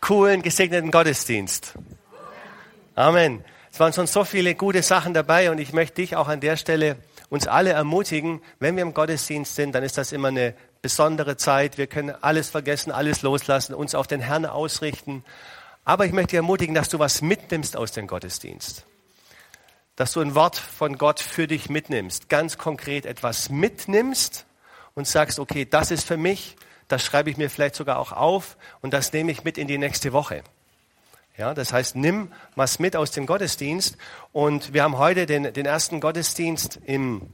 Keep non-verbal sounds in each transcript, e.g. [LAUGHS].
coolen, gesegneten Gottesdienst? Amen. Es waren schon so viele gute Sachen dabei und ich möchte dich auch an der Stelle uns alle ermutigen, wenn wir im Gottesdienst sind, dann ist das immer eine besondere Zeit. Wir können alles vergessen, alles loslassen, uns auf den Herrn ausrichten. Aber ich möchte dich ermutigen, dass du was mitnimmst aus dem Gottesdienst. Dass du ein Wort von Gott für dich mitnimmst, ganz konkret etwas mitnimmst und sagst, okay, das ist für mich, das schreibe ich mir vielleicht sogar auch auf und das nehme ich mit in die nächste Woche. Ja, das heißt, nimm was mit aus dem Gottesdienst. Und wir haben heute den, den ersten Gottesdienst im,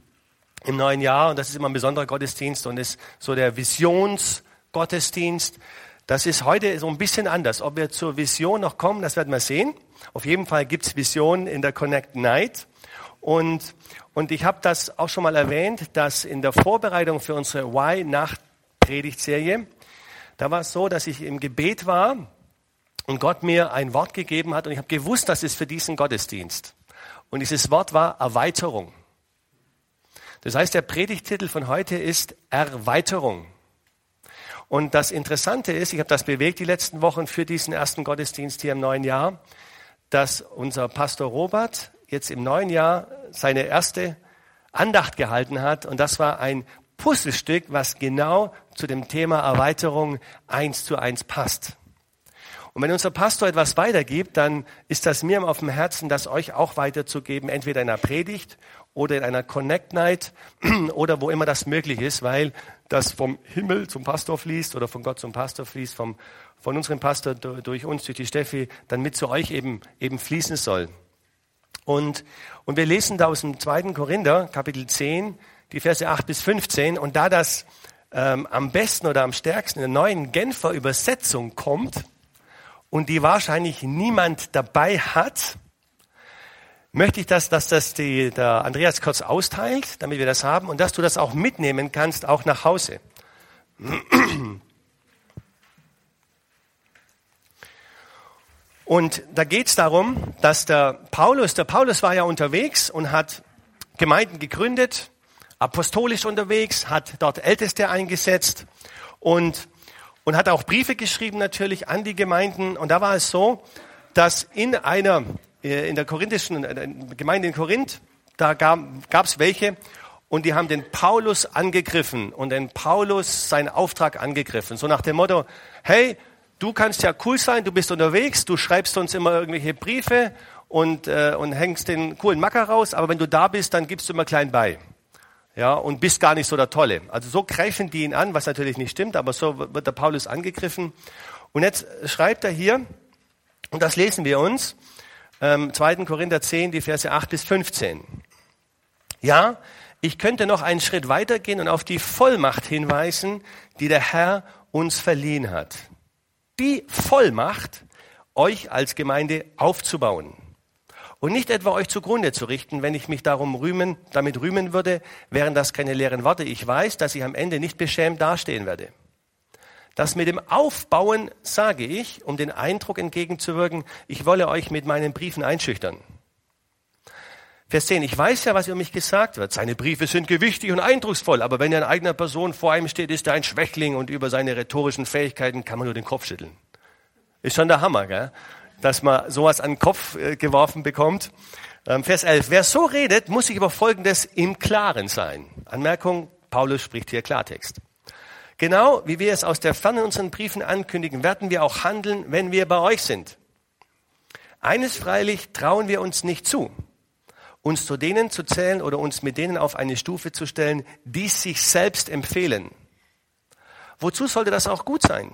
im neuen Jahr. Und das ist immer ein besonderer Gottesdienst und ist so der Visionsgottesdienst. Das ist heute so ein bisschen anders. Ob wir zur Vision noch kommen, das werden wir sehen. Auf jeden Fall gibt's Visionen in der Connect Night. Und, und ich habe das auch schon mal erwähnt, dass in der Vorbereitung für unsere Y-Nacht-Predigtserie, da war es so, dass ich im Gebet war und Gott mir ein Wort gegeben hat und ich habe gewusst, das ist für diesen Gottesdienst. Und dieses Wort war Erweiterung. Das heißt, der Predigtitel von heute ist Erweiterung. Und das Interessante ist, ich habe das bewegt die letzten Wochen für diesen ersten Gottesdienst hier im neuen Jahr, dass unser Pastor Robert jetzt im neuen Jahr seine erste Andacht gehalten hat. Und das war ein Puzzlestück, was genau zu dem Thema Erweiterung eins zu eins passt. Und wenn unser Pastor etwas weitergibt, dann ist das mir auf dem Herzen, das euch auch weiterzugeben, entweder in einer Predigt oder in einer Connect Night [CLEARS THROAT] oder wo immer das möglich ist, weil das vom Himmel zum Pastor fließt oder von Gott zum Pastor fließt, vom, von unserem Pastor durch uns, durch die Steffi, dann mit zu euch eben, eben fließen soll. Und, und wir lesen da aus dem zweiten Korinther, Kapitel 10, die Verse 8 bis 15. Und da das ähm, am besten oder am stärksten in der neuen Genfer Übersetzung kommt, und die wahrscheinlich niemand dabei hat, möchte ich, dass, dass das die, der Andreas kurz austeilt, damit wir das haben und dass du das auch mitnehmen kannst, auch nach Hause. Und da geht es darum, dass der Paulus, der Paulus war ja unterwegs und hat Gemeinden gegründet, apostolisch unterwegs, hat dort Älteste eingesetzt und und hat auch Briefe geschrieben natürlich an die Gemeinden. Und da war es so, dass in einer, äh, in der korinthischen Gemeinde in Korinth, da gab es welche und die haben den Paulus angegriffen und den Paulus seinen Auftrag angegriffen. So nach dem Motto, hey, du kannst ja cool sein, du bist unterwegs, du schreibst uns immer irgendwelche Briefe und, äh, und hängst den coolen Macker raus, aber wenn du da bist, dann gibst du immer klein bei ja, und bist gar nicht so der Tolle. Also so greifen die ihn an, was natürlich nicht stimmt, aber so wird der Paulus angegriffen. Und jetzt schreibt er hier, und das lesen wir uns, ähm, 2. Korinther 10, die Verse 8 bis 15. Ja, ich könnte noch einen Schritt weitergehen und auf die Vollmacht hinweisen, die der Herr uns verliehen hat. Die Vollmacht, euch als Gemeinde aufzubauen und nicht etwa euch zugrunde zu richten, wenn ich mich darum rühmen, damit rühmen würde, wären das keine leeren Worte. Ich weiß, dass ich am Ende nicht beschämt dastehen werde. Das mit dem Aufbauen sage ich, um den Eindruck entgegenzuwirken, ich wolle euch mit meinen Briefen einschüchtern. Vers 10, ich weiß ja, was über mich gesagt wird. Seine Briefe sind gewichtig und eindrucksvoll, aber wenn er in eigener Person vor einem steht, ist er ein Schwächling und über seine rhetorischen Fähigkeiten kann man nur den Kopf schütteln. Ist schon der Hammer, gell? Dass man sowas an den Kopf äh, geworfen bekommt. Ähm, Vers 11. Wer so redet, muss sich über Folgendes im Klaren sein. Anmerkung, Paulus spricht hier Klartext. Genau wie wir es aus der Ferne in unseren Briefen ankündigen, werden wir auch handeln, wenn wir bei euch sind. Eines freilich trauen wir uns nicht zu, uns zu denen zu zählen oder uns mit denen auf eine Stufe zu stellen, die sich selbst empfehlen. Wozu sollte das auch gut sein?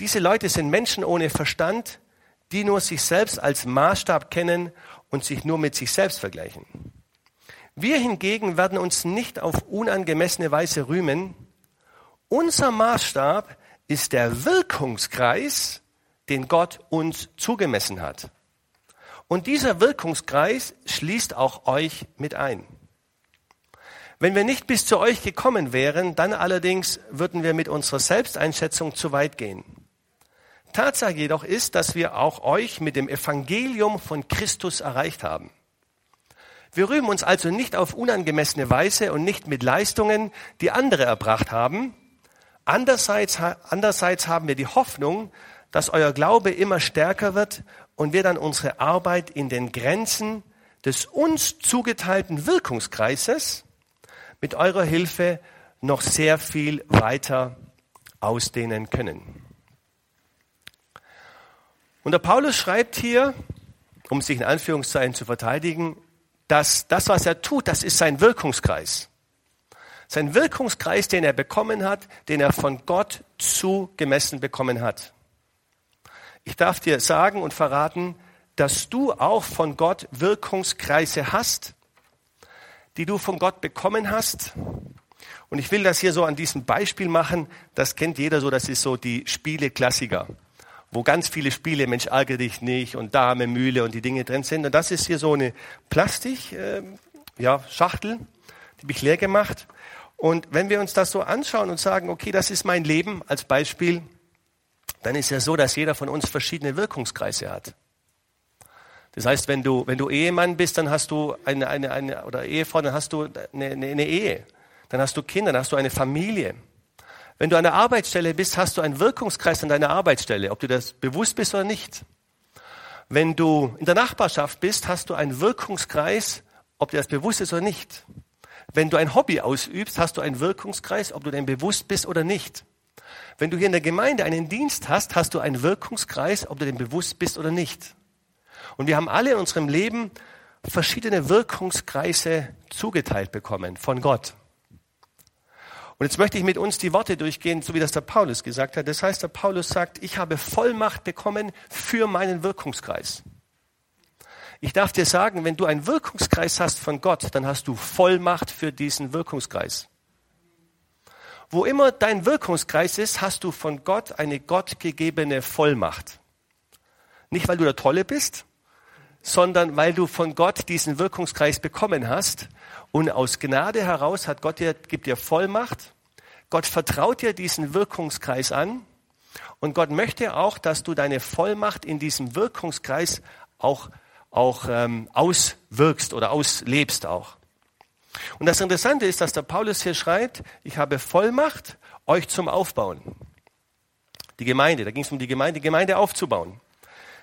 Diese Leute sind Menschen ohne Verstand, die nur sich selbst als Maßstab kennen und sich nur mit sich selbst vergleichen. Wir hingegen werden uns nicht auf unangemessene Weise rühmen. Unser Maßstab ist der Wirkungskreis, den Gott uns zugemessen hat. Und dieser Wirkungskreis schließt auch euch mit ein. Wenn wir nicht bis zu euch gekommen wären, dann allerdings würden wir mit unserer Selbsteinschätzung zu weit gehen. Tatsache jedoch ist, dass wir auch euch mit dem Evangelium von Christus erreicht haben. Wir rühmen uns also nicht auf unangemessene Weise und nicht mit Leistungen, die andere erbracht haben. Andererseits, andererseits haben wir die Hoffnung, dass euer Glaube immer stärker wird und wir dann unsere Arbeit in den Grenzen des uns zugeteilten Wirkungskreises mit eurer Hilfe noch sehr viel weiter ausdehnen können. Und der Paulus schreibt hier, um sich in Anführungszeichen zu verteidigen, dass das, was er tut, das ist sein Wirkungskreis. Sein Wirkungskreis, den er bekommen hat, den er von Gott zugemessen bekommen hat. Ich darf dir sagen und verraten, dass du auch von Gott Wirkungskreise hast, die du von Gott bekommen hast. Und ich will das hier so an diesem Beispiel machen. Das kennt jeder so. Das ist so die Spiele-Klassiker, wo ganz viele Spiele, Mensch, ärgere dich nicht und Dame, Mühle und die Dinge drin sind. Und das ist hier so eine Plastik, äh, ja, die habe ich leer gemacht. Und wenn wir uns das so anschauen und sagen, okay, das ist mein Leben als Beispiel, dann ist ja so, dass jeder von uns verschiedene Wirkungskreise hat. Das heißt, wenn du, wenn du Ehemann bist, dann hast du eine, eine, eine oder Ehefrau, dann hast du eine, eine, eine Ehe. Dann hast du Kinder, dann hast du eine Familie. Wenn du an der Arbeitsstelle bist, hast du einen Wirkungskreis an deiner Arbeitsstelle, ob du das bewusst bist oder nicht. Wenn du in der Nachbarschaft bist, hast du einen Wirkungskreis, ob dir das bewusst ist oder nicht. Wenn du ein Hobby ausübst, hast du einen Wirkungskreis, ob du dem bewusst bist oder nicht. Wenn du hier in der Gemeinde einen Dienst hast, hast du einen Wirkungskreis, ob du dem bewusst bist oder nicht. Und wir haben alle in unserem Leben verschiedene Wirkungskreise zugeteilt bekommen von Gott. Und jetzt möchte ich mit uns die Worte durchgehen, so wie das der Paulus gesagt hat. Das heißt, der Paulus sagt, ich habe Vollmacht bekommen für meinen Wirkungskreis. Ich darf dir sagen, wenn du einen Wirkungskreis hast von Gott, dann hast du Vollmacht für diesen Wirkungskreis. Wo immer dein Wirkungskreis ist, hast du von Gott eine gottgegebene Vollmacht. Nicht, weil du der Tolle bist, sondern weil du von Gott diesen Wirkungskreis bekommen hast. Und aus Gnade heraus hat Gott dir, gibt dir Vollmacht. Gott vertraut dir diesen Wirkungskreis an. Und Gott möchte auch, dass du deine Vollmacht in diesem Wirkungskreis auch, auch ähm, auswirkst oder auslebst auch. Und das Interessante ist, dass der Paulus hier schreibt, ich habe Vollmacht, euch zum Aufbauen. Die Gemeinde, da ging es um die Gemeinde, die Gemeinde aufzubauen.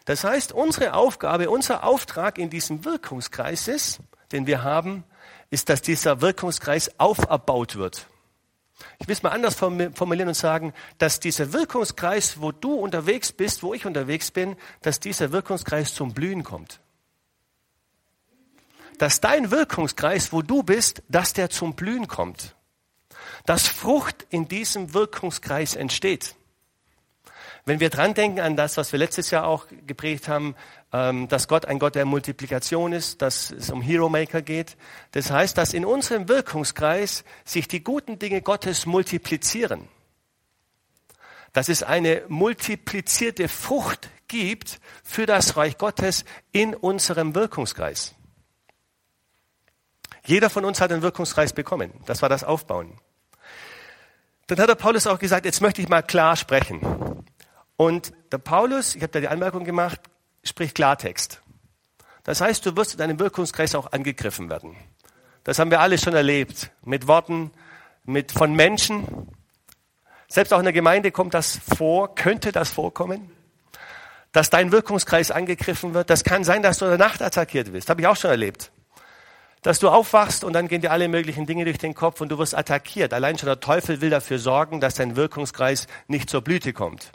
Das heißt, unsere Aufgabe, unser Auftrag in diesem Wirkungskreis ist, den wir haben, ist, dass dieser Wirkungskreis auferbaut wird. Ich will es mal anders formulieren und sagen, dass dieser Wirkungskreis, wo du unterwegs bist, wo ich unterwegs bin, dass dieser Wirkungskreis zum Blühen kommt. Dass dein Wirkungskreis, wo du bist, dass der zum Blühen kommt. Dass Frucht in diesem Wirkungskreis entsteht. Wenn wir dran denken an das, was wir letztes Jahr auch geprägt haben, ähm, dass Gott ein Gott der Multiplikation ist, dass es um Hero Maker geht. Das heißt, dass in unserem Wirkungskreis sich die guten Dinge Gottes multiplizieren. Dass es eine multiplizierte Frucht gibt für das Reich Gottes in unserem Wirkungskreis. Jeder von uns hat einen Wirkungskreis bekommen. Das war das Aufbauen. Dann hat der Paulus auch gesagt, jetzt möchte ich mal klar sprechen. Und der Paulus, ich habe da die Anmerkung gemacht, spricht Klartext. Das heißt, du wirst in deinem Wirkungskreis auch angegriffen werden. Das haben wir alle schon erlebt. Mit Worten, mit, von Menschen. Selbst auch in der Gemeinde kommt das vor, könnte das vorkommen, dass dein Wirkungskreis angegriffen wird. Das kann sein, dass du in der Nacht attackiert wirst. Habe ich auch schon erlebt. Dass du aufwachst und dann gehen dir alle möglichen Dinge durch den Kopf und du wirst attackiert. Allein schon der Teufel will dafür sorgen, dass dein Wirkungskreis nicht zur Blüte kommt.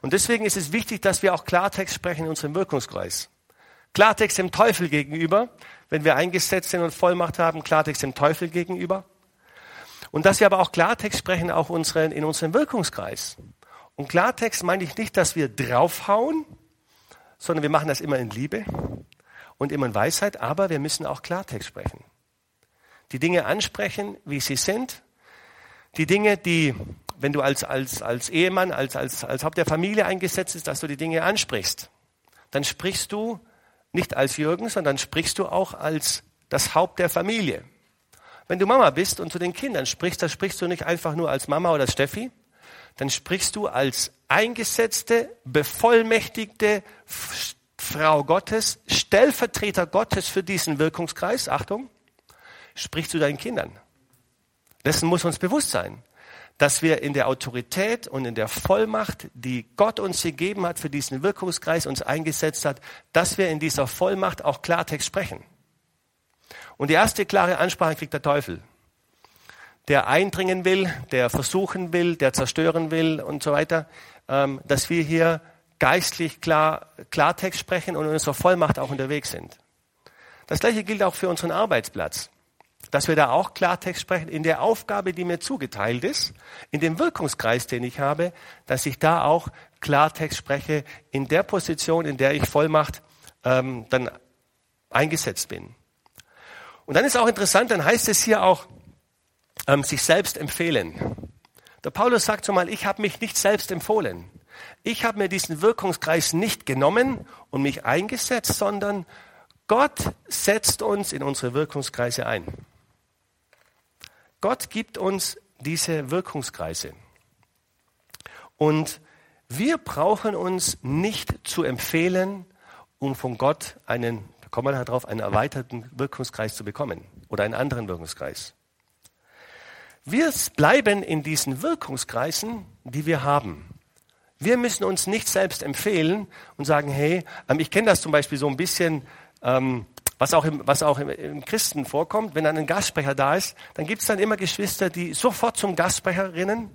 Und deswegen ist es wichtig, dass wir auch Klartext sprechen in unserem Wirkungskreis. Klartext dem Teufel gegenüber, wenn wir eingesetzt sind und Vollmacht haben, Klartext dem Teufel gegenüber. Und dass wir aber auch Klartext sprechen, auch unseren, in unserem Wirkungskreis. Und Klartext meine ich nicht, dass wir draufhauen, sondern wir machen das immer in Liebe und immer in Weisheit, aber wir müssen auch Klartext sprechen. Die Dinge ansprechen, wie sie sind. Die Dinge, die wenn du als, als, als Ehemann, als, als, als Haupt der Familie eingesetzt bist, dass du die Dinge ansprichst. Dann sprichst du nicht als Jürgen, sondern sprichst du auch als das Haupt der Familie. Wenn du Mama bist und zu den Kindern sprichst, dann sprichst du nicht einfach nur als Mama oder Steffi, dann sprichst du als eingesetzte, bevollmächtigte Frau Gottes, Stellvertreter Gottes für diesen Wirkungskreis, Achtung, sprichst du deinen Kindern. Dessen muss uns bewusst sein, dass wir in der Autorität und in der Vollmacht, die Gott uns gegeben hat für diesen Wirkungskreis, uns eingesetzt hat, dass wir in dieser Vollmacht auch Klartext sprechen. Und die erste klare Ansprache kriegt der Teufel, der eindringen will, der versuchen will, der zerstören will und so weiter, ähm, dass wir hier geistlich klar, Klartext sprechen und in unserer Vollmacht auch unterwegs sind. Das gleiche gilt auch für unseren Arbeitsplatz dass wir da auch Klartext sprechen in der Aufgabe, die mir zugeteilt ist, in dem Wirkungskreis, den ich habe, dass ich da auch Klartext spreche in der Position, in der ich Vollmacht ähm, dann eingesetzt bin. Und dann ist auch interessant, dann heißt es hier auch, ähm, sich selbst empfehlen. Der Paulus sagt so mal, ich habe mich nicht selbst empfohlen. Ich habe mir diesen Wirkungskreis nicht genommen und mich eingesetzt, sondern Gott setzt uns in unsere Wirkungskreise ein. Gott gibt uns diese Wirkungskreise. Und wir brauchen uns nicht zu empfehlen, um von Gott einen, da kommen wir darauf, einen erweiterten Wirkungskreis zu bekommen oder einen anderen Wirkungskreis. Wir bleiben in diesen Wirkungskreisen, die wir haben. Wir müssen uns nicht selbst empfehlen und sagen, hey, ähm, ich kenne das zum Beispiel so ein bisschen, ähm, was auch, im, was auch im, im Christen vorkommt, wenn dann ein Gastsprecher da ist, dann gibt es dann immer Geschwister, die sofort zum Gastsprecher rennen.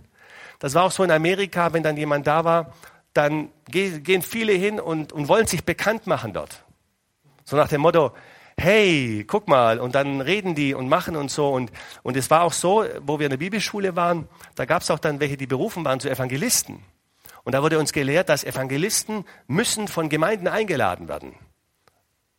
Das war auch so in Amerika, wenn dann jemand da war, dann gehen viele hin und, und wollen sich bekannt machen dort. So nach dem Motto, hey, guck mal, und dann reden die und machen und so. Und, und es war auch so, wo wir in der Bibelschule waren, da gab es auch dann welche, die berufen waren zu Evangelisten. Und da wurde uns gelehrt, dass Evangelisten müssen von Gemeinden eingeladen werden.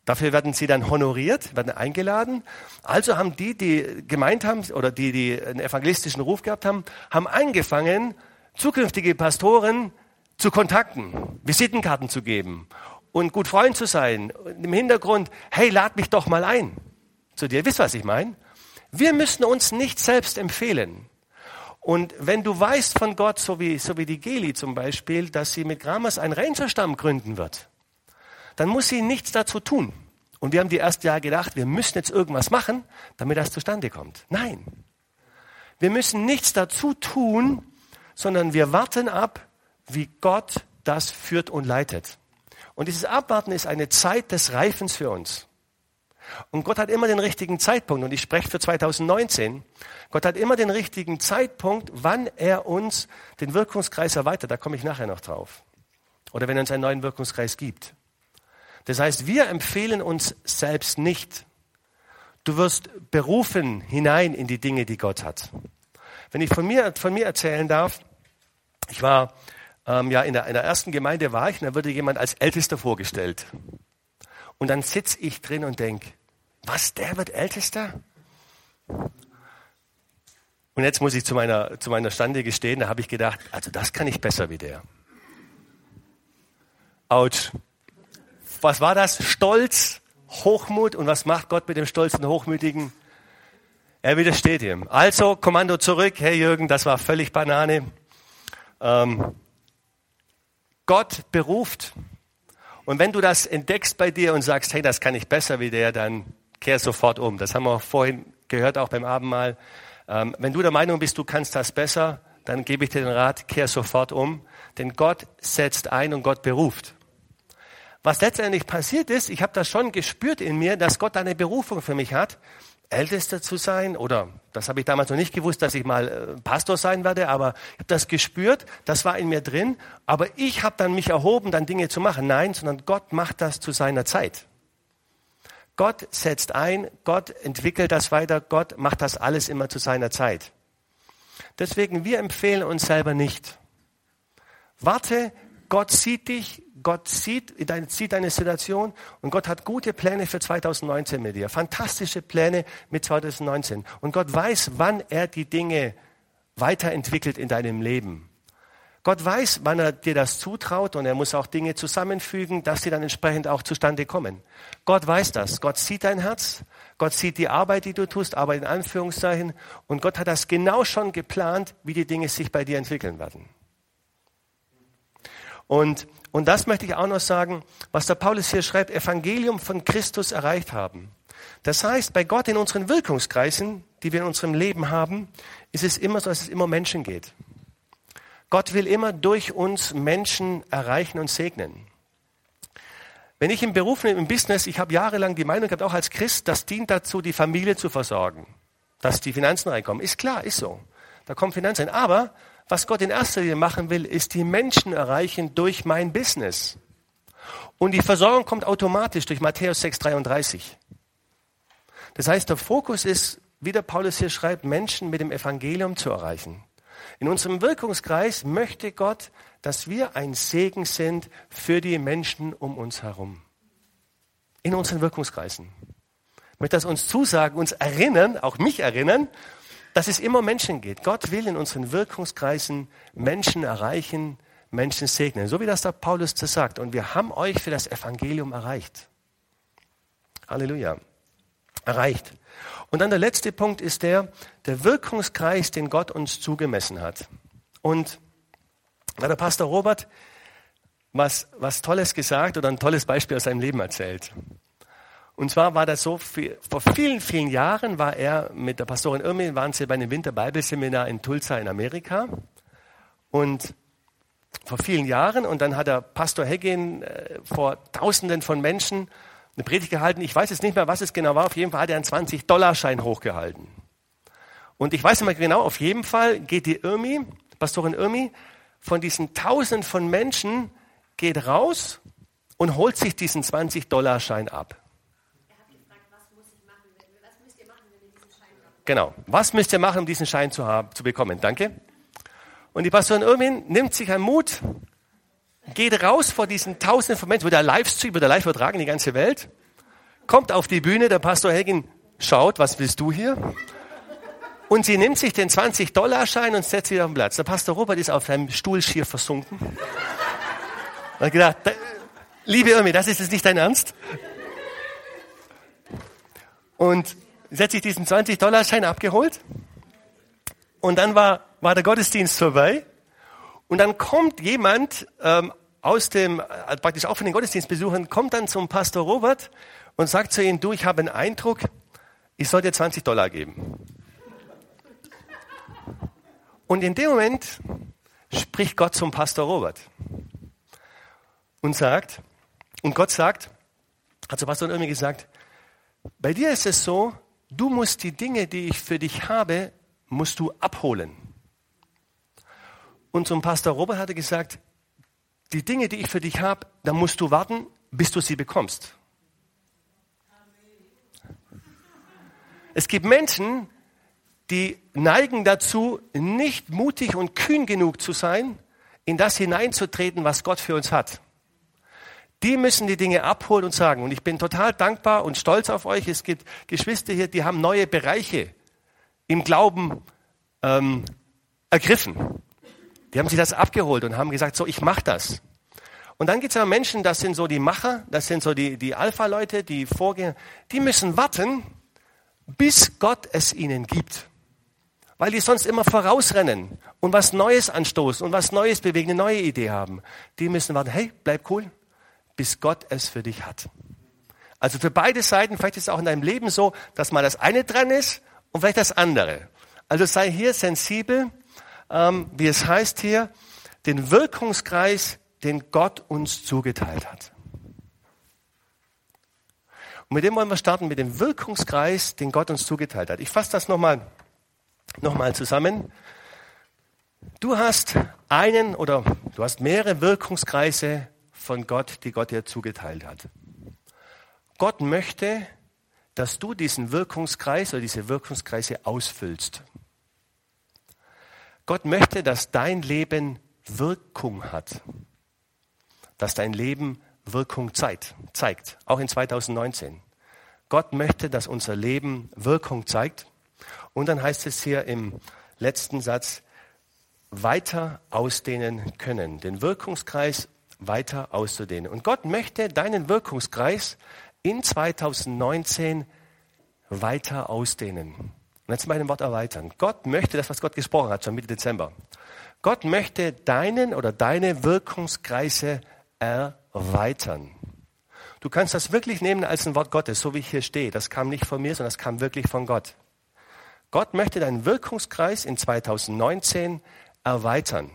Dafür werden sie dann honoriert, werden eingeladen. Also haben die, die gemeint haben oder die, die einen evangelistischen Ruf gehabt haben, haben angefangen, zukünftige Pastoren zu kontakten, Visitenkarten zu geben und gut Freund zu sein. Und Im Hintergrund, hey, lad mich doch mal ein zu dir. Wisst was ich meine? Wir müssen uns nicht selbst empfehlen. Und wenn du weißt von Gott, so wie, so wie die Geli zum Beispiel, dass sie mit Gramas einen Rangerstamm gründen wird, dann muss sie nichts dazu tun. Und wir haben die ersten Jahre gedacht, wir müssen jetzt irgendwas machen, damit das zustande kommt. Nein. Wir müssen nichts dazu tun, sondern wir warten ab, wie Gott das führt und leitet. Und dieses Abwarten ist eine Zeit des Reifens für uns. Und Gott hat immer den richtigen Zeitpunkt. Und ich spreche für 2019. Gott hat immer den richtigen Zeitpunkt, wann er uns den Wirkungskreis erweitert. Da komme ich nachher noch drauf. Oder wenn er uns einen neuen Wirkungskreis gibt. Das heißt, wir empfehlen uns selbst nicht. Du wirst berufen hinein in die Dinge, die Gott hat. Wenn ich von mir, von mir erzählen darf, ich war ähm, ja in der, in der ersten Gemeinde war ich, und da wurde jemand als Ältester vorgestellt. Und dann sitze ich drin und denke, was, der wird Ältester? Und jetzt muss ich zu meiner, zu meiner Stande gestehen, da habe ich gedacht, also das kann ich besser wie der. Autsch was war das? Stolz, Hochmut. Und was macht Gott mit dem stolzen, hochmütigen? Er widersteht ihm. Also, Kommando zurück. Hey Jürgen, das war völlig Banane. Ähm, Gott beruft. Und wenn du das entdeckst bei dir und sagst, hey, das kann ich besser wie der, dann kehr sofort um. Das haben wir vorhin gehört, auch beim Abendmahl. Ähm, wenn du der Meinung bist, du kannst das besser, dann gebe ich dir den Rat, kehr sofort um. Denn Gott setzt ein und Gott beruft. Was letztendlich passiert ist, ich habe das schon gespürt in mir, dass Gott eine Berufung für mich hat, Ältester zu sein oder das habe ich damals noch nicht gewusst, dass ich mal äh, Pastor sein werde, aber ich habe das gespürt, das war in mir drin, aber ich habe dann mich erhoben, dann Dinge zu machen. Nein, sondern Gott macht das zu seiner Zeit. Gott setzt ein, Gott entwickelt das weiter, Gott macht das alles immer zu seiner Zeit. Deswegen, wir empfehlen uns selber nicht. Warte, Gott sieht dich, Gott sieht deine, sieht deine Situation und Gott hat gute Pläne für 2019 mit dir. Fantastische Pläne mit 2019. Und Gott weiß, wann er die Dinge weiterentwickelt in deinem Leben. Gott weiß, wann er dir das zutraut und er muss auch Dinge zusammenfügen, dass sie dann entsprechend auch zustande kommen. Gott weiß das. Gott sieht dein Herz. Gott sieht die Arbeit, die du tust, Arbeit in Anführungszeichen. Und Gott hat das genau schon geplant, wie die Dinge sich bei dir entwickeln werden. Und, und das möchte ich auch noch sagen, was der Paulus hier schreibt, Evangelium von Christus erreicht haben. Das heißt, bei Gott in unseren Wirkungskreisen, die wir in unserem Leben haben, ist es immer so, dass es immer Menschen geht. Gott will immer durch uns Menschen erreichen und segnen. Wenn ich im Beruf, im Business, ich habe jahrelang die Meinung gehabt, auch als Christ, das dient dazu, die Familie zu versorgen, dass die Finanzen reinkommen. Ist klar, ist so. Da kommen Finanzen rein. Aber was Gott in erster Linie machen will, ist die Menschen erreichen durch mein Business. Und die Versorgung kommt automatisch durch Matthäus 6,33. Das heißt, der Fokus ist, wie der Paulus hier schreibt, Menschen mit dem Evangelium zu erreichen. In unserem Wirkungskreis möchte Gott, dass wir ein Segen sind für die Menschen um uns herum. In unseren Wirkungskreisen. Möchte das uns zusagen, uns erinnern, auch mich erinnern, dass es immer Menschen geht. Gott will in unseren Wirkungskreisen Menschen erreichen, Menschen segnen. So wie das der Paulus das sagt. Und wir haben euch für das Evangelium erreicht. Halleluja. Erreicht. Und dann der letzte Punkt ist der, der Wirkungskreis, den Gott uns zugemessen hat. Und da hat der Pastor Robert was, was Tolles gesagt oder ein tolles Beispiel aus seinem Leben erzählt. Und zwar war das so, vor vielen, vielen Jahren war er mit der Pastorin Irmin, waren sie bei einem Winterbibelseminar in Tulsa in Amerika. Und vor vielen Jahren, und dann hat der Pastor Heggin äh, vor Tausenden von Menschen eine Predigt gehalten. Ich weiß jetzt nicht mehr, was es genau war. Auf jeden Fall hat er einen 20-Dollar-Schein hochgehalten. Und ich weiß nicht mehr genau, auf jeden Fall geht die Irmi, Pastorin Irmi, von diesen Tausenden von Menschen, geht raus und holt sich diesen 20-Dollar-Schein ab. Genau. Was müsst ihr machen, um diesen Schein zu, haben, zu bekommen? Danke. Und die Pastorin Irwin nimmt sich einen Mut, geht raus vor diesen Tausenden von Menschen, wird der Livestream, wird der live übertragen die ganze Welt, kommt auf die Bühne, der Pastor Helgin schaut, was willst du hier? Und sie nimmt sich den 20-Dollar-Schein und setzt ihn auf den Platz. Der Pastor Robert ist auf seinem Stuhl schier versunken. Und hat gedacht, liebe Irmi, das ist jetzt nicht dein Ernst? Und setze ich diesen 20-Dollar-Schein abgeholt. Und dann war, war der Gottesdienst vorbei. Und dann kommt jemand ähm, aus dem, äh, praktisch auch von den Gottesdienstbesuchern, kommt dann zum Pastor Robert und sagt zu ihm, du, ich habe einen Eindruck, ich soll dir 20 Dollar geben. Und in dem Moment spricht Gott zum Pastor Robert und sagt, und Gott sagt, hat zu Pastor irgendwie gesagt, bei dir ist es so, Du musst die Dinge, die ich für dich habe, musst du abholen. Und zum Pastor Robert hat er gesagt, die Dinge, die ich für dich habe, da musst du warten, bis du sie bekommst. Es gibt Menschen, die neigen dazu, nicht mutig und kühn genug zu sein, in das hineinzutreten, was Gott für uns hat. Die müssen die Dinge abholen und sagen. Und ich bin total dankbar und stolz auf euch. Es gibt Geschwister hier, die haben neue Bereiche im Glauben ähm, ergriffen. Die haben sich das abgeholt und haben gesagt, so, ich mach das. Und dann gibt es aber Menschen, das sind so die Macher, das sind so die, die Alpha-Leute, die Vorgänger, die müssen warten, bis Gott es ihnen gibt. Weil die sonst immer vorausrennen und was Neues anstoßen und was Neues bewegen, eine neue Idee haben. Die müssen warten, hey, bleib cool, bis Gott es für dich hat. Also für beide Seiten, vielleicht ist es auch in deinem Leben so, dass mal das eine dran ist und vielleicht das andere. Also sei hier sensibel, ähm, wie es heißt hier, den Wirkungskreis, den Gott uns zugeteilt hat. Und mit dem wollen wir starten, mit dem Wirkungskreis, den Gott uns zugeteilt hat. Ich fasse das nochmal noch mal zusammen. Du hast einen oder du hast mehrere Wirkungskreise von Gott, die Gott dir zugeteilt hat. Gott möchte, dass du diesen Wirkungskreis oder diese Wirkungskreise ausfüllst. Gott möchte, dass dein Leben Wirkung hat. Dass dein Leben Wirkung zeigt, zeigt, auch in 2019. Gott möchte, dass unser Leben Wirkung zeigt. Und dann heißt es hier im letzten Satz, weiter ausdehnen können, den Wirkungskreis weiter auszudehnen. Und Gott möchte deinen Wirkungskreis in 2019 weiter ausdehnen. Und jetzt mal ein Wort erweitern. Gott möchte das, was Gott gesprochen hat, schon Mitte Dezember. Gott möchte deinen oder deine Wirkungskreise erweitern. Du kannst das wirklich nehmen als ein Wort Gottes, so wie ich hier stehe. Das kam nicht von mir, sondern das kam wirklich von Gott. Gott möchte deinen Wirkungskreis in 2019 erweitern.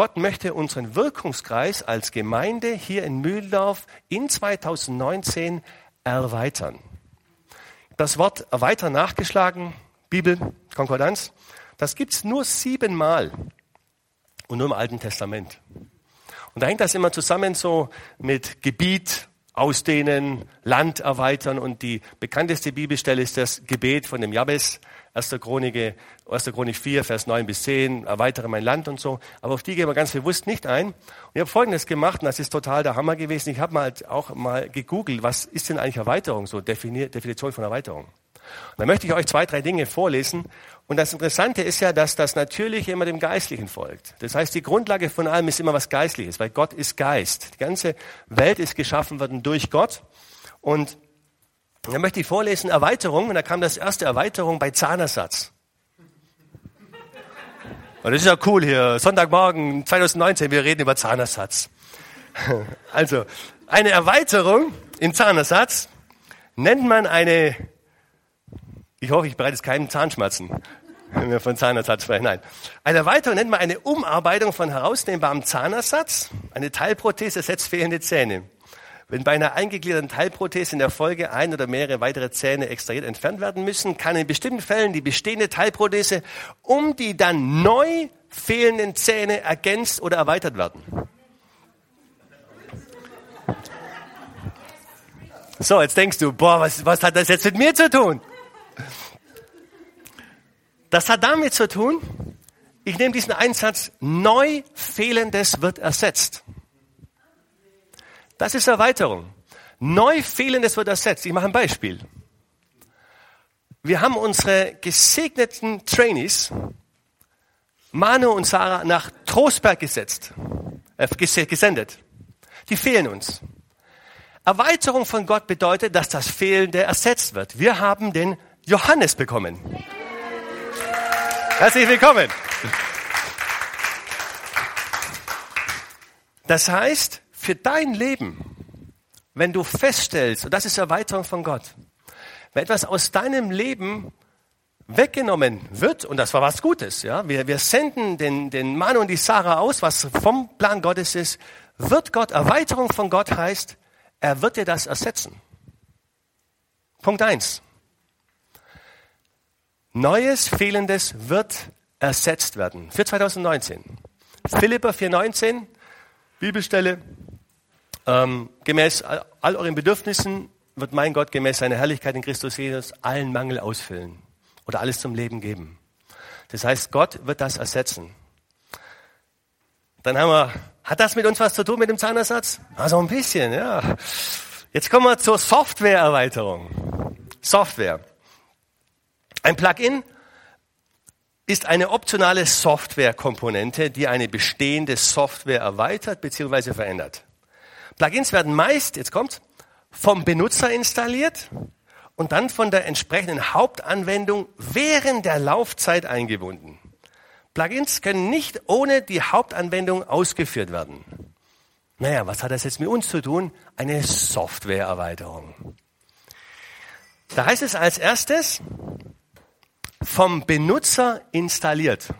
Gott möchte unseren Wirkungskreis als Gemeinde hier in Mühldorf in 2019 erweitern. Das Wort erweitern nachgeschlagen, Bibel, Konkordanz, das gibt's nur siebenmal und nur im Alten Testament. Und da hängt das immer zusammen so mit Gebiet, ausdehnen, Land erweitern und die bekannteste Bibelstelle ist das Gebet von dem Jabes, 1. Chronik, 1. Chronik 4, Vers 9 bis 10, erweitere mein Land und so. Aber auf die gehen wir ganz bewusst nicht ein. Und ich habe Folgendes gemacht, und das ist total der Hammer gewesen. Ich habe mal auch mal gegoogelt, was ist denn eigentlich Erweiterung, so Definition von Erweiterung. Und da möchte ich euch zwei, drei Dinge vorlesen. Und das Interessante ist ja, dass das Natürliche immer dem Geistlichen folgt. Das heißt, die Grundlage von allem ist immer was Geistliches, weil Gott ist Geist. Die ganze Welt ist geschaffen worden durch Gott. Und und dann möchte ich vorlesen Erweiterung und da kam das erste Erweiterung bei Zahnersatz. Und das ist ja cool hier, Sonntagmorgen 2019, wir reden über Zahnersatz. [LAUGHS] Also, eine Erweiterung im Zahnersatz nennt man eine, ich hoffe, ich bereite es keinen Zahnschmerzen, wenn wir von Zahnersatz sprechen. Nein. Eine Erweiterung nennt man eine Umarbeitung von herausnehmbarem Zahnersatz. Eine Teilprothese setzt fehlende Zähne. Wenn bei einer eingegliederten Teilprothese in der Folge ein oder mehrere weitere Zähne extrahiert entfernt werden müssen, kann in bestimmten Fällen die bestehende Teilprothese um die dann neu fehlenden Zähne ergänzt oder erweitert werden. So, jetzt denkst du, boah, was, was hat das jetzt mit mir zu tun? Das hat damit zu tun, ich nehme diesen Einsatz, neu fehlendes wird ersetzt. Das ist Erweiterung. Neu fehlendes wird ersetzt. Ich mache ein Beispiel. Wir haben unsere gesegneten Trainees, Manu und Sarah, nach Trostberg gesetzt, äh, gesendet. Die fehlen uns. Erweiterung von Gott bedeutet, dass das Fehlende ersetzt wird. Wir haben den Johannes bekommen. Herzlich willkommen. Das heißt, für dein Leben, wenn du feststellst, und das ist Erweiterung von Gott, wenn etwas aus deinem Leben weggenommen wird, und das war was Gutes, ja, wir, wir senden den, den Mann und die Sarah aus, was vom Plan Gottes ist, wird Gott, Erweiterung von Gott heißt, er wird dir das ersetzen. Punkt eins: Neues, Fehlendes wird ersetzt werden. Für 2019. Philippa 4,19, Bibelstelle, ähm, gemäß all euren Bedürfnissen wird mein Gott gemäß seiner Herrlichkeit in Christus Jesus allen Mangel ausfüllen oder alles zum Leben geben. Das heißt, Gott wird das ersetzen. Dann haben wir, hat das mit uns was zu tun mit dem Zahnersatz? Also ein bisschen, ja. Jetzt kommen wir zur Softwareerweiterung. Software. Ein Plugin ist eine optionale Softwarekomponente, die eine bestehende Software erweitert bzw. verändert. Plugins werden meist, jetzt kommt, vom Benutzer installiert und dann von der entsprechenden Hauptanwendung während der Laufzeit eingebunden. Plugins können nicht ohne die Hauptanwendung ausgeführt werden. Naja, was hat das jetzt mit uns zu tun? Eine Softwareerweiterung. Da heißt es als erstes, vom Benutzer installiert.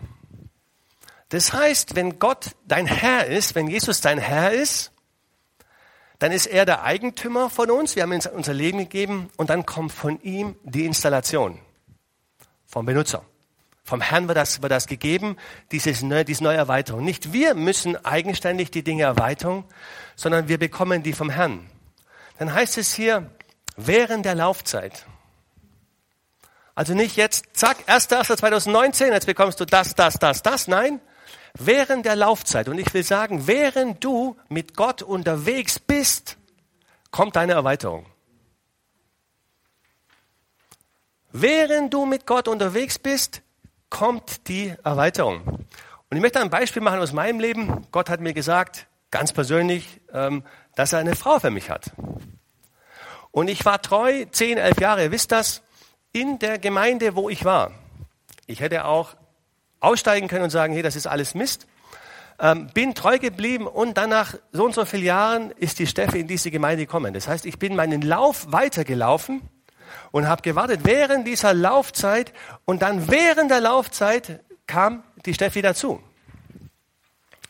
Das heißt, wenn Gott dein Herr ist, wenn Jesus dein Herr ist, dann ist er der Eigentümer von uns, wir haben ihm unser Leben gegeben und dann kommt von ihm die Installation vom Benutzer. Vom Herrn wird das, wird das gegeben, dieses, diese neue Erweiterung. Nicht wir müssen eigenständig die Dinge erweitern, sondern wir bekommen die vom Herrn. Dann heißt es hier, während der Laufzeit. Also nicht jetzt, zack, 1.1.2019, jetzt bekommst du das, das, das, das. Nein, während der Laufzeit, und ich will sagen, während du mit Gott unterwegs bist, kommt deine Erweiterung. Während du mit Gott unterwegs bist, kommt die Erweiterung. Und ich möchte ein Beispiel machen aus meinem Leben. Gott hat mir gesagt, ganz persönlich, ähm, dass er eine Frau für mich hat. Und ich war treu, zehn, elf Jahre, ihr wisst das, in der Gemeinde, wo ich war. Ich hätte auch aussteigen können und sagen, hey, das ist alles Mist. Ähm, bin treu geblieben und dann nach so und so vielen Jahren ist die Steffi in diese Gemeinde gekommen. Das heißt, ich bin meinen Lauf weitergelaufen und habe gewartet während dieser Laufzeit und dann während der Laufzeit kam die Steffi dazu.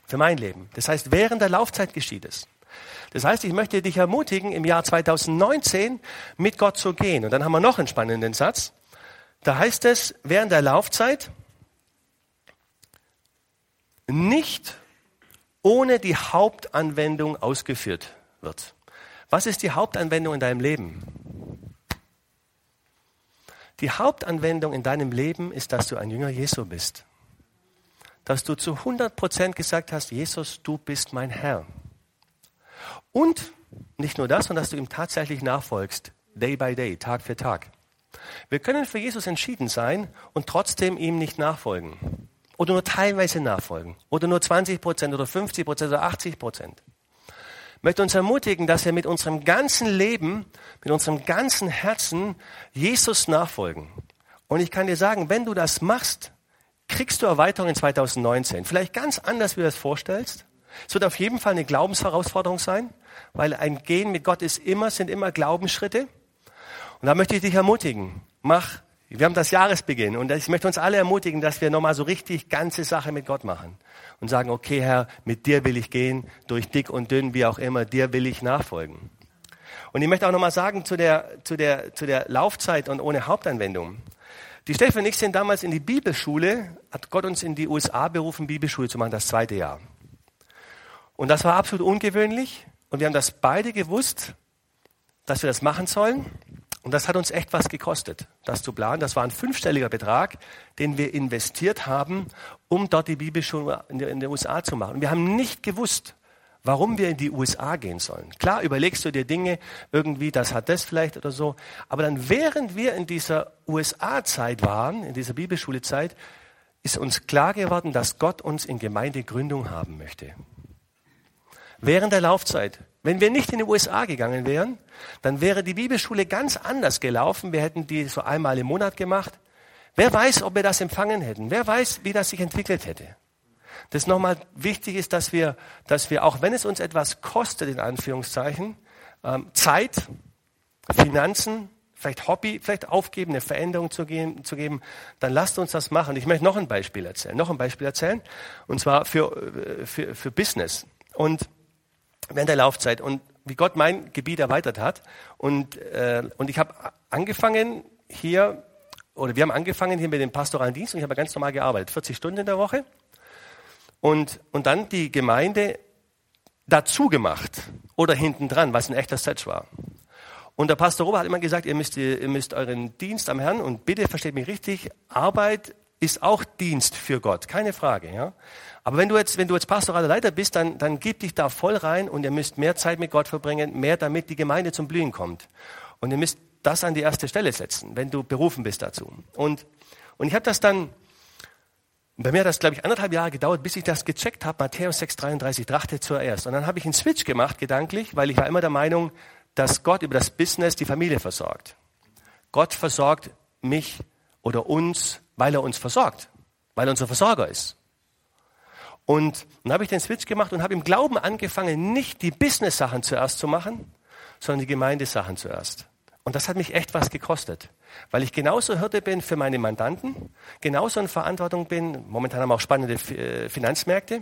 Für mein Leben. Das heißt, während der Laufzeit geschieht es. Das heißt, ich möchte dich ermutigen, im Jahr 2019 mit Gott zu gehen. Und dann haben wir noch einen spannenden Satz. Da heißt es, während der Laufzeit nicht ohne die Hauptanwendung ausgeführt wird. Was ist die Hauptanwendung in deinem Leben? Die Hauptanwendung in deinem Leben ist, dass du ein Jünger Jesu bist. Dass du zu 100 Prozent gesagt hast, Jesus, du bist mein Herr. Und nicht nur das, sondern dass du ihm tatsächlich nachfolgst, day by day, Tag für Tag. Wir können für Jesus entschieden sein und trotzdem ihm nicht nachfolgen. Oder nur teilweise nachfolgen. Oder nur 20 Prozent oder 50 Prozent oder 80 Prozent möchte uns ermutigen, dass wir mit unserem ganzen Leben, mit unserem ganzen Herzen Jesus nachfolgen. Und ich kann dir sagen, wenn du das machst, kriegst du Erweiterung in 2019. Vielleicht ganz anders, wie du das vorstellst. Es wird auf jeden Fall eine Glaubensherausforderung sein, weil ein Gehen mit Gott ist immer, sind immer Glaubensschritte. Und da möchte ich dich ermutigen. Mach, wir haben das Jahresbeginn und ich möchte uns alle ermutigen, dass wir nochmal so richtig ganze Sache mit Gott machen und sagen, okay Herr, mit dir will ich gehen, durch dick und dünn, wie auch immer, dir will ich nachfolgen. Und ich möchte auch nochmal sagen zu der, zu, der, zu der Laufzeit und ohne Hauptanwendung. Die Steffi und ich sind damals in die Bibelschule, hat Gott uns in die USA berufen, Bibelschule zu machen, das zweite Jahr. Und das war absolut ungewöhnlich und wir haben das beide gewusst, dass wir das machen sollen. Und das hat uns echt was gekostet, das zu planen. Das war ein fünfstelliger Betrag, den wir investiert haben, um dort die Bibelschule in den USA zu machen. Wir haben nicht gewusst, warum wir in die USA gehen sollen. Klar, überlegst du dir Dinge irgendwie, das hat das vielleicht oder so. Aber dann, während wir in dieser USA-Zeit waren, in dieser Bibelschule-Zeit, ist uns klar geworden, dass Gott uns in Gemeindegründung haben möchte. Während der Laufzeit wenn wir nicht in die USA gegangen wären, dann wäre die Bibelschule ganz anders gelaufen. Wir hätten die so einmal im Monat gemacht. Wer weiß, ob wir das empfangen hätten? Wer weiß, wie das sich entwickelt hätte? Das nochmal wichtig ist, dass wir, dass wir, auch wenn es uns etwas kostet, in Anführungszeichen, ähm, Zeit, Finanzen, vielleicht Hobby, vielleicht aufgeben, eine Veränderung zu, gehen, zu geben, dann lasst uns das machen. Ich möchte noch ein Beispiel erzählen, noch ein Beispiel erzählen, und zwar für, äh, für, für Business. Und während der Laufzeit und wie Gott mein Gebiet erweitert hat. Und, äh, und ich habe angefangen hier, oder wir haben angefangen hier mit dem pastoralen Dienst und ich habe ganz normal gearbeitet, 40 Stunden in der Woche. Und, und dann die Gemeinde dazu gemacht oder hinten dran, was ein echter Setch war. Und der Pastor Robert hat immer gesagt, ihr müsst, ihr müsst euren Dienst am Herrn und bitte versteht mich richtig, Arbeit ist auch Dienst für Gott, keine Frage. Ja? Aber wenn du jetzt, wenn du jetzt pastoraler Leiter bist, dann, dann gib dich da voll rein und ihr müsst mehr Zeit mit Gott verbringen, mehr damit die Gemeinde zum Blühen kommt. Und ihr müsst das an die erste Stelle setzen, wenn du berufen bist dazu. Und, und ich habe das dann, bei mir hat das, glaube ich, anderthalb Jahre gedauert, bis ich das gecheckt habe, Matthäus 6,33, trachte zuerst. Und dann habe ich einen Switch gemacht, gedanklich, weil ich war immer der Meinung, dass Gott über das Business die Familie versorgt. Gott versorgt mich oder uns, weil er uns versorgt, weil er unser Versorger ist. Und dann habe ich den Switch gemacht und habe im Glauben angefangen, nicht die Business-Sachen zuerst zu machen, sondern die Gemeindesachen zuerst. Und das hat mich echt was gekostet, weil ich genauso Hirte bin für meine Mandanten, genauso in Verantwortung bin, momentan haben wir auch spannende äh, Finanzmärkte,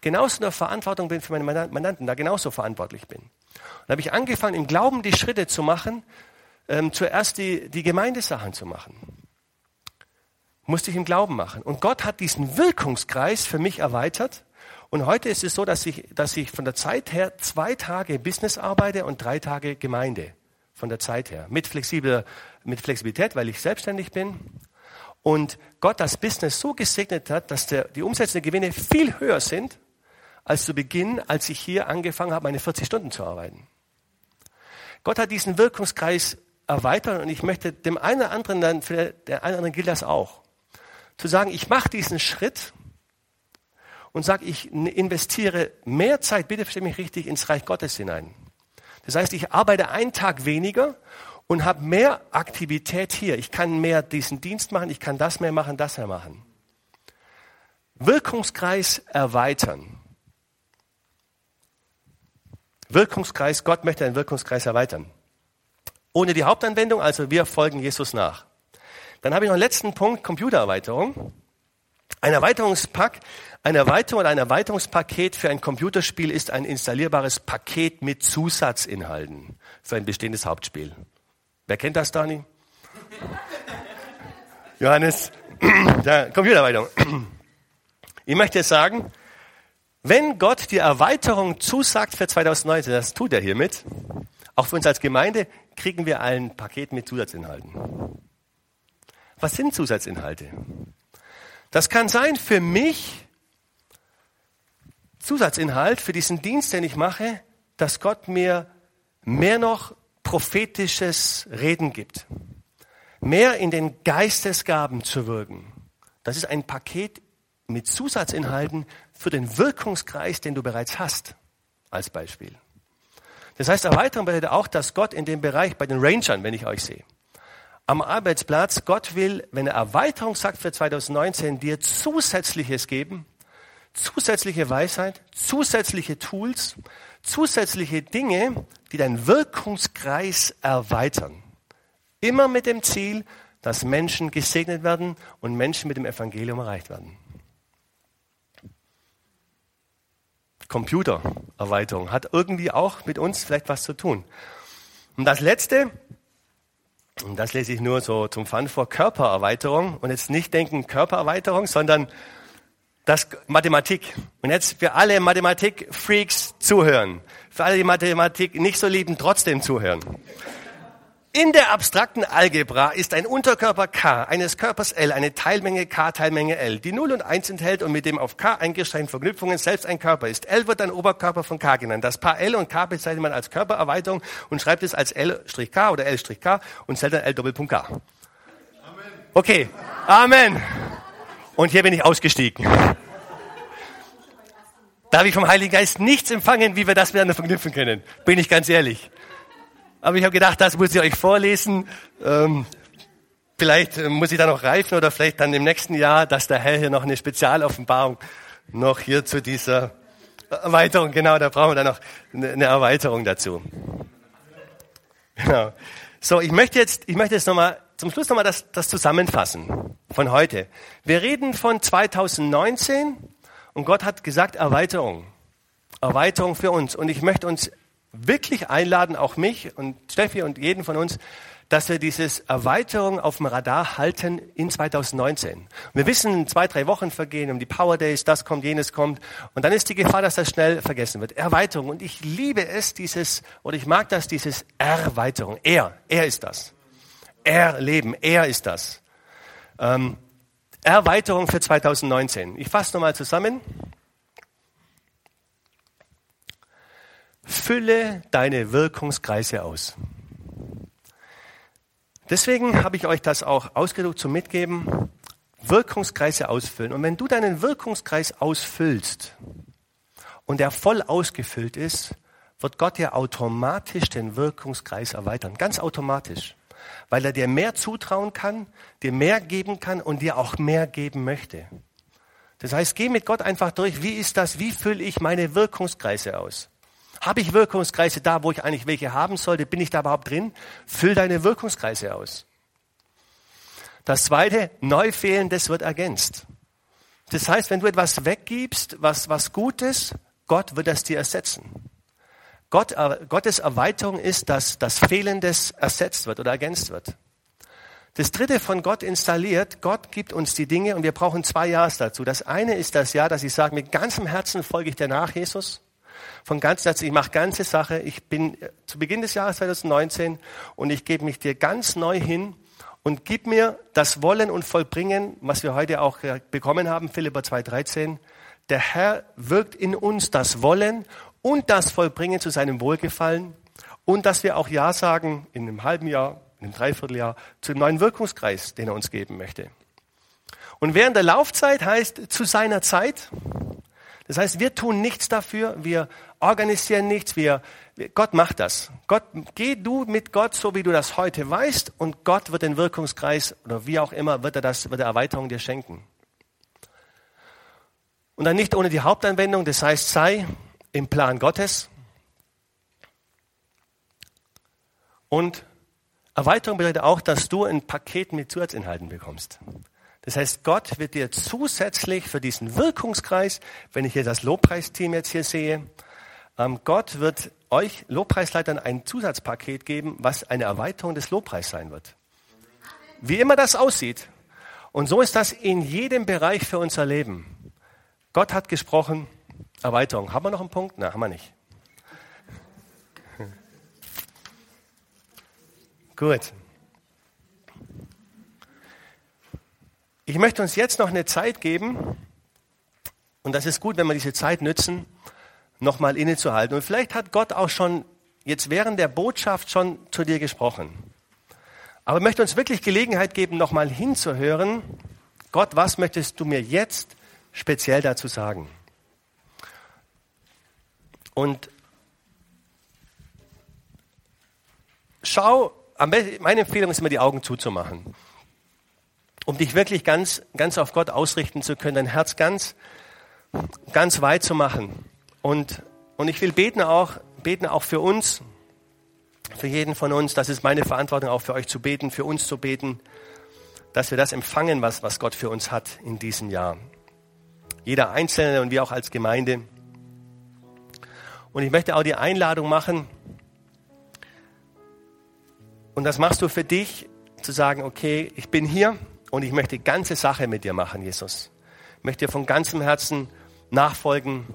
genauso in der Verantwortung bin für meine Mandanten, da genauso verantwortlich bin. Und habe ich angefangen, im Glauben die Schritte zu machen, ähm, zuerst die, die Gemeindesachen zu machen musste ich im Glauben machen. Und Gott hat diesen Wirkungskreis für mich erweitert. Und heute ist es so, dass ich, dass ich von der Zeit her zwei Tage Business arbeite und drei Tage Gemeinde. Von der Zeit her. Mit, flexibler, mit Flexibilität, weil ich selbstständig bin. Und Gott das Business so gesegnet hat, dass der, die Umsätze der Gewinne viel höher sind als zu Beginn, als ich hier angefangen habe, meine 40 Stunden zu arbeiten. Gott hat diesen Wirkungskreis erweitert und ich möchte dem einen oder anderen dann, für den einen oder anderen gilt das auch zu sagen, ich mache diesen Schritt und sage, ich investiere mehr Zeit, bitte verstehe mich richtig, ins Reich Gottes hinein. Das heißt, ich arbeite einen Tag weniger und habe mehr Aktivität hier. Ich kann mehr diesen Dienst machen, ich kann das mehr machen, das mehr machen. Wirkungskreis erweitern. Wirkungskreis, Gott möchte einen Wirkungskreis erweitern. Ohne die Hauptanwendung, also wir folgen Jesus nach. Dann habe ich noch einen letzten Punkt, Computererweiterung. Ein Erweiterungspack, eine Erweiterung oder ein Erweiterungspaket für ein Computerspiel ist ein installierbares Paket mit Zusatzinhalten für ein bestehendes Hauptspiel. Wer kennt das, Dani? [LAUGHS] Johannes, [CLEARS THROAT] ja, Computererweiterung. [CLEARS THROAT] Ich möchte jetzt sagen, wenn Gott die Erweiterung zusagt für 2019, das tut er hiermit, auch für uns als Gemeinde kriegen wir ein Paket mit Zusatzinhalten. Was sind Zusatzinhalte? Das kann sein für mich Zusatzinhalt für diesen Dienst, den ich mache, dass Gott mir mehr noch prophetisches Reden gibt. Mehr in den Geistesgaben zu wirken. Das ist ein Paket mit Zusatzinhalten für den Wirkungskreis, den du bereits hast, als Beispiel. Das heißt, Erweiterung bedeutet auch, dass Gott in dem Bereich bei den Rangern, wenn ich euch sehe, am Arbeitsplatz, Gott will, wenn er Erweiterung sagt für 2019, dir zusätzliches geben, zusätzliche Weisheit, zusätzliche Tools, zusätzliche Dinge, die deinen Wirkungskreis erweitern. Immer mit dem Ziel, dass Menschen gesegnet werden und Menschen mit dem Evangelium erreicht werden. Computererweiterung hat irgendwie auch mit uns vielleicht was zu tun. Und das Letzte, und das lese ich nur so zum Fun vor, Körpererweiterung. Und jetzt nicht denken Körpererweiterung, sondern das Mathematik. Und jetzt für alle Mathematik-Freaks zuhören. Für alle, die Mathematik nicht so lieben, trotzdem zuhören. In der abstrakten Algebra ist ein Unterkörper K eines Körpers L eine Teilmenge K Teilmenge L, die 0 und 1 enthält und mit dem auf K eingeschränkten Verknüpfungen selbst ein Körper ist. L wird ein Oberkörper von K genannt. Das Paar L und K bezeichnet man als Körpererweiterung und schreibt es als L-K oder L-K und zählt dann L Doppelpunkt K. Okay, Amen. Und hier bin ich ausgestiegen. Da habe ich vom Heiligen Geist nichts empfangen, wie wir das miteinander verknüpfen können. Bin ich ganz ehrlich. Aber ich habe gedacht, das muss ich euch vorlesen. Ähm, vielleicht äh, muss ich da noch reifen oder vielleicht dann im nächsten Jahr, dass der Herr hier noch eine Spezialoffenbarung noch hier zu dieser Erweiterung, genau, da brauchen wir dann noch eine Erweiterung dazu. Genau. So, ich möchte jetzt, ich möchte jetzt nochmal, zum Schluss nochmal das, das zusammenfassen von heute. Wir reden von 2019 und Gott hat gesagt Erweiterung. Erweiterung für uns. Und ich möchte uns wirklich einladen, auch mich und Steffi und jeden von uns, dass wir dieses Erweiterung auf dem Radar halten in 2019. Wir wissen, zwei, drei Wochen vergehen um die Power Days, das kommt, jenes kommt. Und dann ist die Gefahr, dass das schnell vergessen wird. Erweiterung. Und ich liebe es, dieses, oder ich mag das, dieses Erweiterung. Er, er ist das. Erleben, er ist das. Ähm, Erweiterung für 2019. Ich fasse nochmal zusammen. Fülle deine Wirkungskreise aus. Deswegen habe ich euch das auch ausgedruckt zum Mitgeben. Wirkungskreise ausfüllen. Und wenn du deinen Wirkungskreis ausfüllst und der voll ausgefüllt ist, wird Gott dir automatisch den Wirkungskreis erweitern. Ganz automatisch. Weil er dir mehr zutrauen kann, dir mehr geben kann und dir auch mehr geben möchte. Das heißt, geh mit Gott einfach durch. Wie ist das? Wie fülle ich meine Wirkungskreise aus? Habe ich Wirkungskreise da, wo ich eigentlich welche haben sollte? Bin ich da überhaupt drin? Füll deine Wirkungskreise aus. Das zweite, neu fehlendes wird ergänzt. Das heißt, wenn du etwas weggibst, was, was gut ist, Gott wird das dir ersetzen. Gott, äh, Gottes Erweiterung ist, dass das Fehlendes ersetzt wird oder ergänzt wird. Das dritte von Gott installiert, Gott gibt uns die Dinge und wir brauchen zwei Jahre dazu. Das eine ist das Jahr, dass ich sage, mit ganzem Herzen folge ich dir nach, Jesus von ganzem Herzen, ich mache ganze Sache. Ich bin äh, zu Beginn des Jahres 2019 und ich gebe mich dir ganz neu hin und gib mir das Wollen und Vollbringen, was wir heute auch äh, bekommen haben, Philippa 2,13. Der Herr wirkt in uns das Wollen und das Vollbringen zu seinem Wohlgefallen und dass wir auch Ja sagen in einem halben Jahr, in einem Dreivierteljahr zu dem neuen Wirkungskreis, den er uns geben möchte. Und während der Laufzeit heißt zu seiner Zeit, Das heißt, wir tun nichts dafür, wir organisieren nichts, wir, Gott macht das. Gott, geh du mit Gott, so wie du das heute weißt, und Gott wird den Wirkungskreis oder wie auch immer, wird er das, wird er Erweiterung dir schenken. Und dann nicht ohne die Hauptanwendung, das heißt, sei im Plan Gottes. Und Erweiterung bedeutet auch, dass du ein Paket mit Zusatzinhalten bekommst. Das heißt, Gott wird dir zusätzlich für diesen Wirkungskreis, wenn ich hier das Lobpreisteam jetzt hier sehe, ähm, Gott wird euch Lobpreisleitern ein Zusatzpaket geben, was eine Erweiterung des Lobpreis sein wird. Wie immer das aussieht. Und so ist das in jedem Bereich für unser Leben. Gott hat gesprochen, Erweiterung. Haben wir noch einen Punkt? Nein, haben wir nicht. [LAUGHS] Gut. Ich möchte uns jetzt noch eine Zeit geben, und das ist gut, wenn wir diese Zeit nützen, nochmal innezuhalten. Und vielleicht hat Gott auch schon jetzt während der Botschaft schon zu dir gesprochen. Aber ich möchte uns wirklich Gelegenheit geben, nochmal hinzuhören. Gott, was möchtest du mir jetzt speziell dazu sagen? Und schau, meine Empfehlung ist immer, die Augen zuzumachen um dich wirklich ganz, ganz auf Gott ausrichten zu können, dein Herz ganz, ganz weit zu machen. Und, und ich will beten auch, beten auch für uns, für jeden von uns. Das ist meine Verantwortung auch für euch zu beten, für uns zu beten, dass wir das empfangen, was, was Gott für uns hat in diesem Jahr. Jeder Einzelne und wir auch als Gemeinde. Und ich möchte auch die Einladung machen, und das machst du für dich, zu sagen, okay, ich bin hier, und ich möchte ganze Sache mit dir machen, Jesus. Ich möchte dir von ganzem Herzen nachfolgen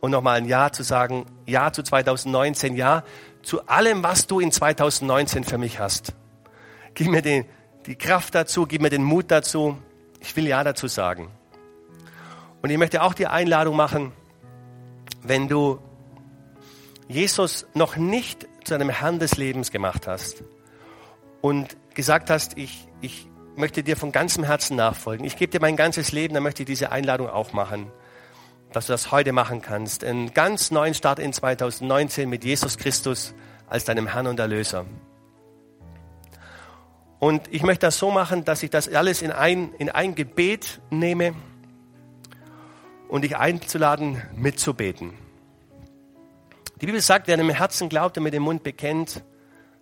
und nochmal ein Ja zu sagen. Ja zu 2019, Ja zu allem, was du in 2019 für mich hast. Gib mir die, die Kraft dazu, gib mir den Mut dazu. Ich will Ja dazu sagen. Und ich möchte auch die Einladung machen, wenn du Jesus noch nicht zu einem Herrn des Lebens gemacht hast und gesagt hast, ich, ich möchte dir von ganzem Herzen nachfolgen. Ich gebe dir mein ganzes Leben, dann möchte ich diese Einladung auch machen, dass du das heute machen kannst. Einen ganz neuen Start in 2019 mit Jesus Christus als deinem Herrn und Erlöser. Und ich möchte das so machen, dass ich das alles in ein, in ein Gebet nehme und dich einzuladen, mitzubeten. Die Bibel sagt, wer im Herzen glaubt und mit dem Mund bekennt,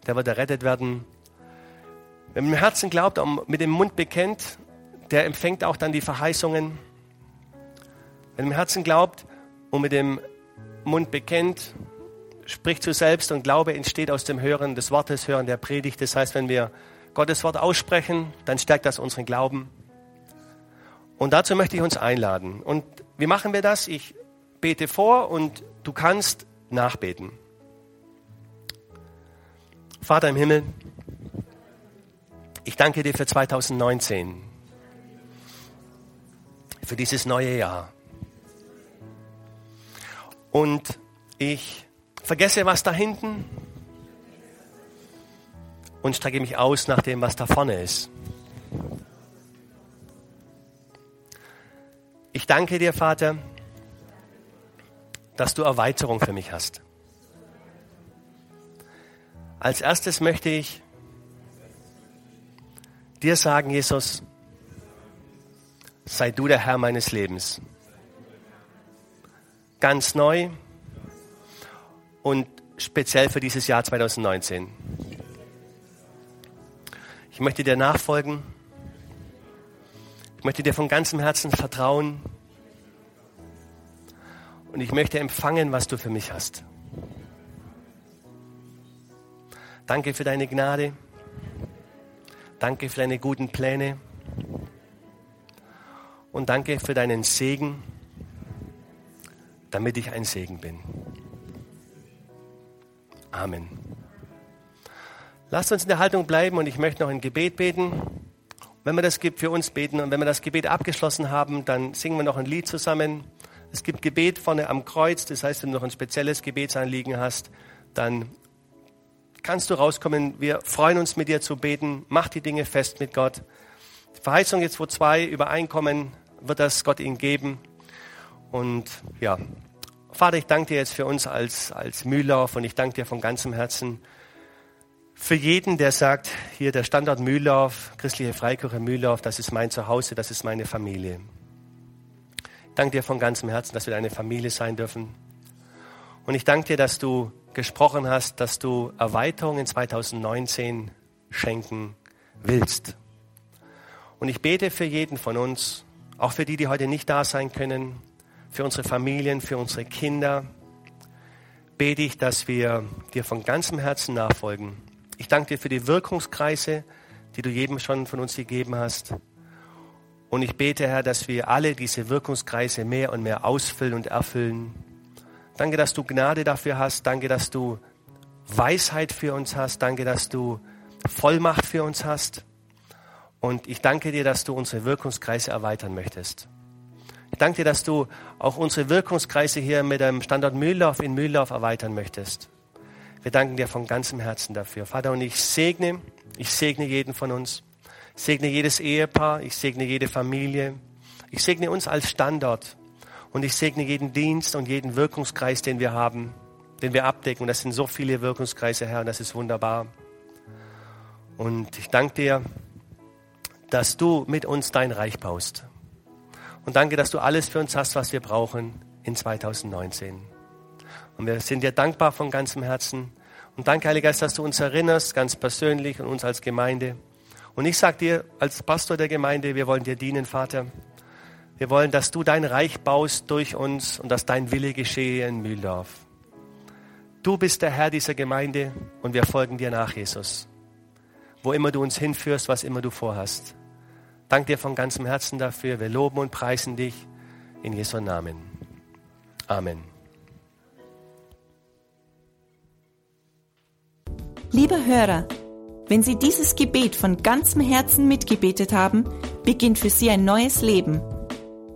der wird errettet werden. Wer mit dem Herzen glaubt und mit dem Mund bekennt, der empfängt auch dann die Verheißungen. Wer mit dem Herzen glaubt und mit dem Mund bekennt, spricht zu selbst und Glaube entsteht aus dem Hören des Wortes, Hören der Predigt. Das heißt, wenn wir Gottes Wort aussprechen, dann stärkt das unseren Glauben. Und dazu möchte ich uns einladen. Und wie machen wir das? Ich bete vor und du kannst nachbeten. Vater im Himmel, ich danke dir für 2019, für dieses neue Jahr. Und ich vergesse, was da hinten und strecke mich aus nach dem, was da vorne ist. Ich danke dir, Vater, dass du Erweiterung für mich hast. Als erstes möchte ich dir sagen, Jesus, sei du der Herr meines Lebens. Ganz neu und speziell für dieses Jahr 2019. Ich möchte dir nachfolgen. Ich möchte dir von ganzem Herzen vertrauen. Und ich möchte empfangen, was du für mich hast. Danke für deine Gnade. Danke für deine guten Pläne. Und danke für deinen Segen, damit ich ein Segen bin. Amen. Lasst uns in der Haltung bleiben und ich möchte noch ein Gebet beten. Wenn wir das für uns beten und wenn wir das Gebet abgeschlossen haben, dann singen wir noch ein Lied zusammen. Es gibt Gebet vorne am Kreuz, das heißt, wenn du noch ein spezielles Gebetsanliegen hast, dann kannst du rauskommen. Wir freuen uns mit dir zu beten. Mach die Dinge fest mit Gott. Die Verheißung jetzt, wo zwei übereinkommen, wird das Gott ihnen geben. Und ja, Vater, ich danke dir jetzt für uns als, als Mühldorf und ich danke dir von ganzem Herzen für jeden, der sagt, hier der Standort Mühldorf, christliche Freikirche Mühldorf, das ist mein Zuhause, das ist meine Familie. Ich danke dir von ganzem Herzen, dass wir deine Familie sein dürfen. Und ich danke dir, dass du gesprochen hast, dass du Erweiterung in 2019 schenken willst. Und ich bete für jeden von uns, auch für die, die heute nicht da sein können, für unsere Familien, für unsere Kinder, bete ich, dass wir dir von ganzem Herzen nachfolgen. Ich danke dir für die Wirkungskreise, die du jedem schon von uns gegeben hast. Und ich bete, Herr, dass wir alle diese Wirkungskreise mehr und mehr ausfüllen und erfüllen. Danke, dass du Gnade dafür hast. Danke, dass du Weisheit für uns hast. Danke, dass du Vollmacht für uns hast. Und ich danke dir, dass du unsere Wirkungskreise erweitern möchtest. Ich danke dir, dass du auch unsere Wirkungskreise hier mit dem Standort Mühldorf in Mühldorf erweitern möchtest. Wir danken dir von ganzem Herzen dafür. Vater, und ich segne, ich segne jeden von uns. Ich segne jedes Ehepaar, ich segne jede Familie. Ich segne uns als Standort. Und ich segne jeden Dienst und jeden Wirkungskreis, den wir haben, den wir abdecken. Und das sind so viele Wirkungskreise, Herr, und das ist wunderbar. Und ich danke dir, dass du mit uns dein Reich baust. Und danke, dass du alles für uns hast, was wir brauchen in 2019. Und wir sind dir dankbar von ganzem Herzen. Und danke, Heiliger Geist, dass du uns erinnerst, ganz persönlich und uns als Gemeinde. Und ich sage dir als Pastor der Gemeinde, wir wollen dir dienen, Vater. Wir wollen, dass du dein Reich baust durch uns und dass dein Wille geschehe in Mühldorf. Du bist der Herr dieser Gemeinde und wir folgen dir nach, Jesus. Wo immer du uns hinführst, was immer du vorhast. Dank dir von ganzem Herzen dafür. Wir loben und preisen dich in Jesu Namen. Amen. Lieber Hörer, wenn Sie dieses Gebet von ganzem Herzen mitgebetet haben, beginnt für Sie ein neues Leben.